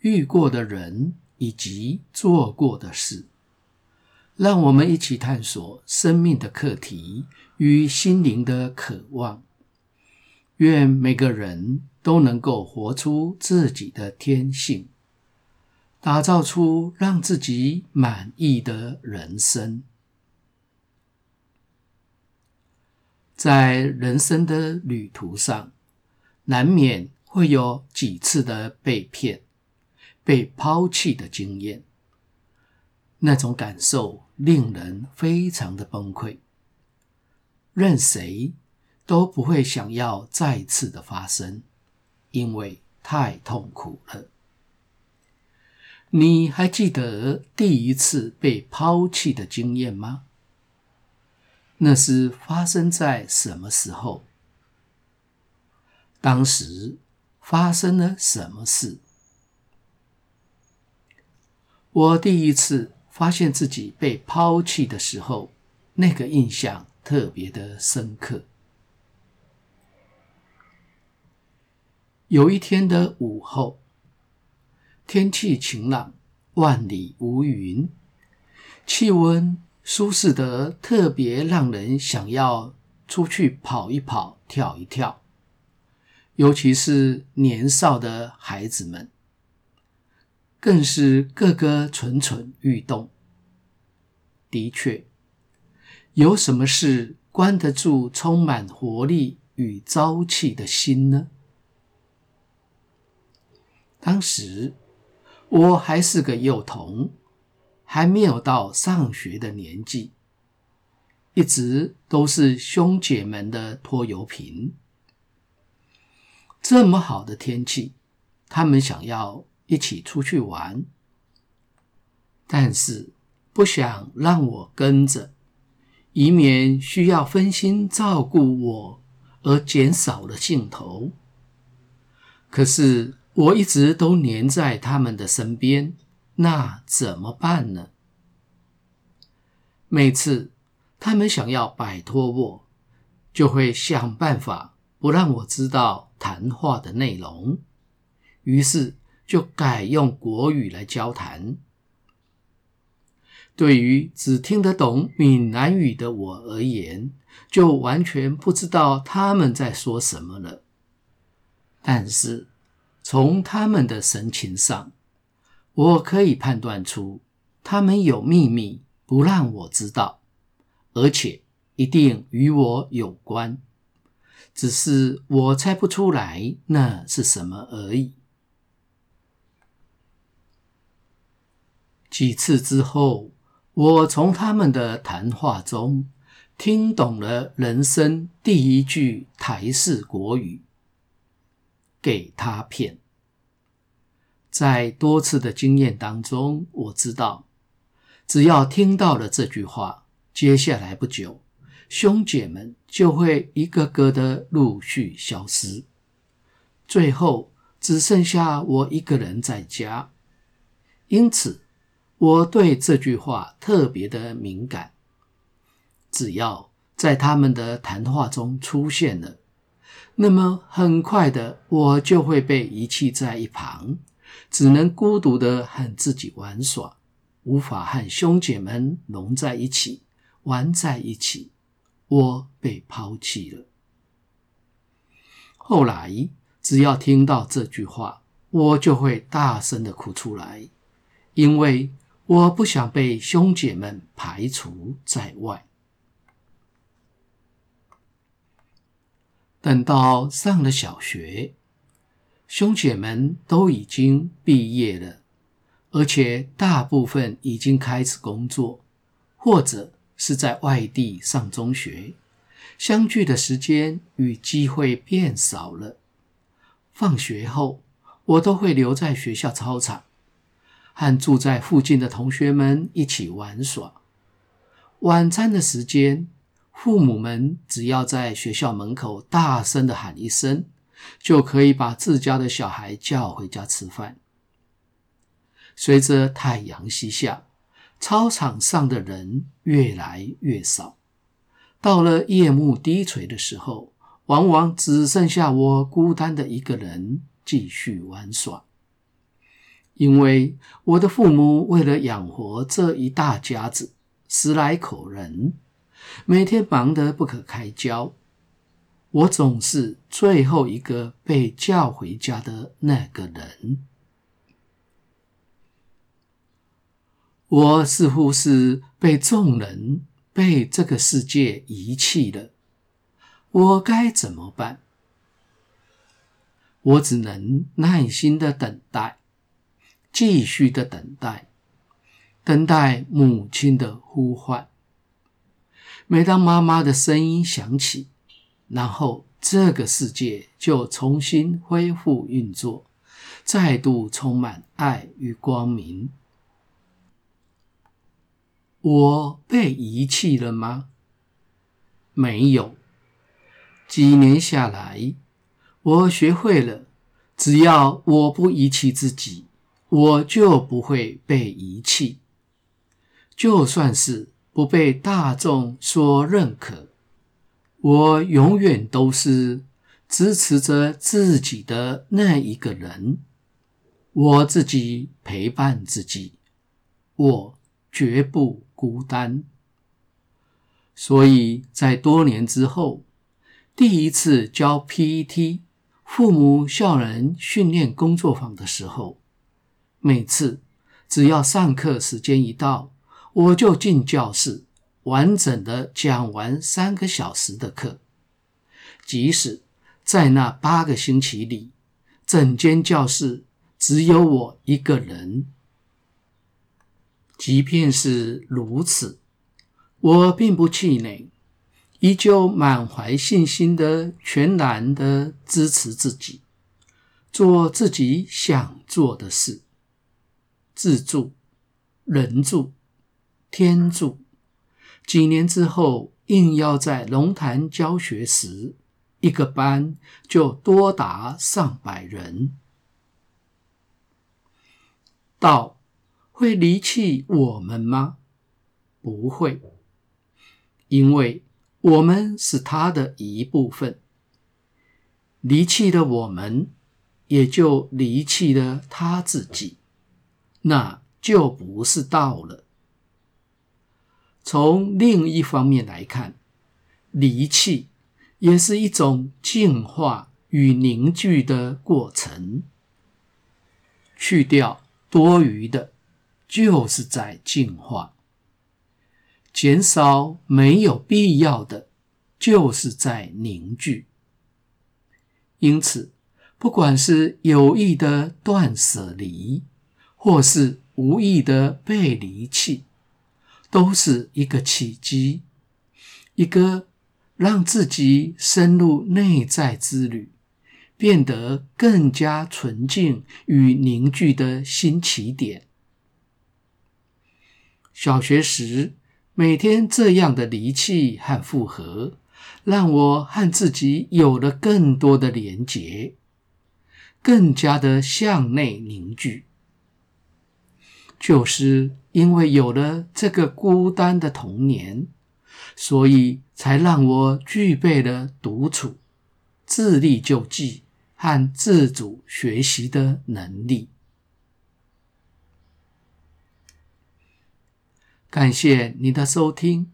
遇过的人以及做过的事。让我们一起探索生命的课题与心灵的渴望。愿每个人都能够活出自己的天性，打造出让自己满意的人生。在人生的旅途上，难免会有几次的被骗、被抛弃的经验。那种感受令人非常的崩溃，任谁都不会想要再次的发生，因为太痛苦了。你还记得第一次被抛弃的经验吗？那是发生在什么时候？当时发生了什么事？我第一次。发现自己被抛弃的时候，那个印象特别的深刻。有一天的午后，天气晴朗，万里无云，气温舒适得特别让人想要出去跑一跑、跳一跳，尤其是年少的孩子们。更是个个蠢蠢欲动。的确，有什么事关得住充满活力与朝气的心呢？当时我还是个幼童，还没有到上学的年纪，一直都是兄姐们的拖油瓶。这么好的天气，他们想要。一起出去玩，但是不想让我跟着，以免需要分心照顾我而减少了兴头。可是我一直都黏在他们的身边，那怎么办呢？每次他们想要摆脱我，就会想办法不让我知道谈话的内容，于是。就改用国语来交谈。对于只听得懂闽南语的我而言，就完全不知道他们在说什么了。但是从他们的神情上，我可以判断出他们有秘密不让我知道，而且一定与我有关，只是我猜不出来那是什么而已。几次之后，我从他们的谈话中听懂了人生第一句台式国语：“给他骗。”在多次的经验当中，我知道，只要听到了这句话，接下来不久，兄姐们就会一个个的陆续消失，最后只剩下我一个人在家。因此，我对这句话特别的敏感，只要在他们的谈话中出现了，那么很快的我就会被遗弃在一旁，只能孤独的和自己玩耍，无法和兄姐们融在一起，玩在一起。我被抛弃了。后来，只要听到这句话，我就会大声的哭出来，因为。我不想被兄姐们排除在外。等到上了小学，兄姐们都已经毕业了，而且大部分已经开始工作，或者是在外地上中学，相聚的时间与机会变少了。放学后，我都会留在学校操场，和住在附近的同学们一起玩耍。晚餐的时间，父母们只要在学校门口大声地喊一声，就可以把自家的小孩叫回家吃饭。随着太阳西下，操场上的人越来越少。到了夜幕低垂的时候，往往只剩下我孤单的一个人继续玩耍。因为我的父母为了养活这一大家子十来口人，每天忙得不可开交，我总是最后一个被叫回家的那个人。我似乎是被众人、被这个世界遗弃了。我该怎么办？我只能耐心的等待，继续的等待，等待母亲的呼唤。每当妈妈的声音响起，然后这个世界就重新恢复运作，再度充满爱与光明。我被遗弃了吗？没有。几年下来，我学会了，只要我不遗弃自己，我就不会被遗弃。就算是不被大众所认可，我永远都是支持着自己的那一个人。我自己陪伴自己，我绝不孤单，所以在多年之后，第一次教 PET 父母校人训练工作坊的时候，每次只要上课时间一到，我就进教室，完整的讲完三个小时的课。即使在那八个星期里，整间教室只有我一个人。即便是如此，我并不气馁，依旧满怀信心的全然的支持自己，做自己想做的事，自助、人助、天助。几年之后，硬要在龙潭教学时，一个班就多达上百人。到。会离弃我们吗？不会，因为我们是他的一部分。离弃了我们，也就离弃了他自己，那就不是道了。从另一方面来看，离弃也是一种净化与凝聚的过程，去掉多余的。就是在净化，减少没有必要的，就是在凝聚。因此，不管是有意的断舍离，或是无意的被离弃，都是一个契机，一个让自己深入内在之旅，变得更加纯净与凝聚的新起点。小学时，每天这样的离弃和复合，让我和自己有了更多的连结，更加的向内凝聚。就是因为有了这个孤单的童年，所以才让我具备了独处、自力救济和自主学习的能力。感谢你的收听，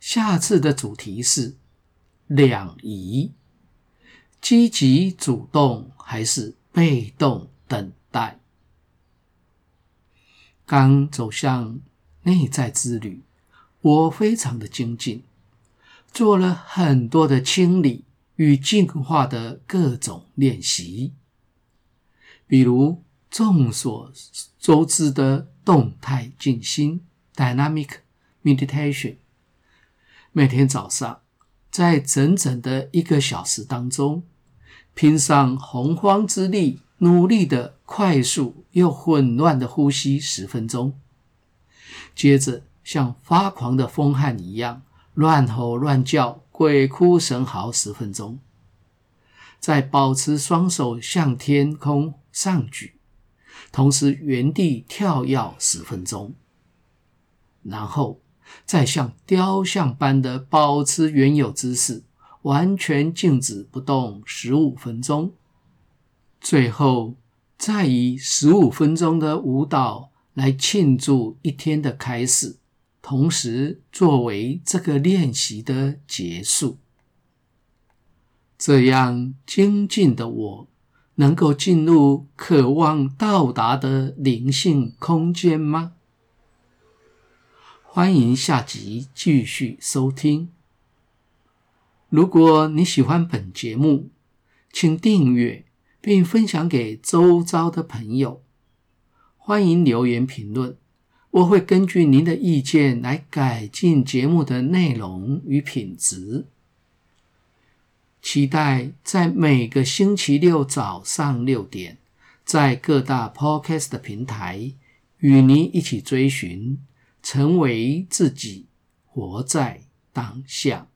下次的主题是两仪：积极主动还是被动等待？刚走向内在之旅，我非常的精进，做了很多的清理与净化的各种练习，比如众所周知的动态静心。Dynamic meditation，每天早上在整整的一个小时当中，拼上洪荒之力努力的快速又混乱的呼吸十分钟，接着像发狂的疯汉一样乱吼乱叫、鬼哭神嚎十分钟，再保持双手向天空上举，同时原地跳跃十分钟，然后再像雕像般的保持原有姿势，完全静止不动十五分钟。最后，再以十五分钟的舞蹈来庆祝一天的开始，同时作为这个练习的结束。这样精进的我，能够进入渴望到达的灵性空间吗？欢迎下集继续收听。如果你喜欢本节目，请订阅。并分享给周遭的朋友。欢迎留言评论，我会根据您的意见来改进节目的内容与品质。期待在每个星期六早上六点，在各大 Podcast 平台与您一起追寻，成为自己，活在当下。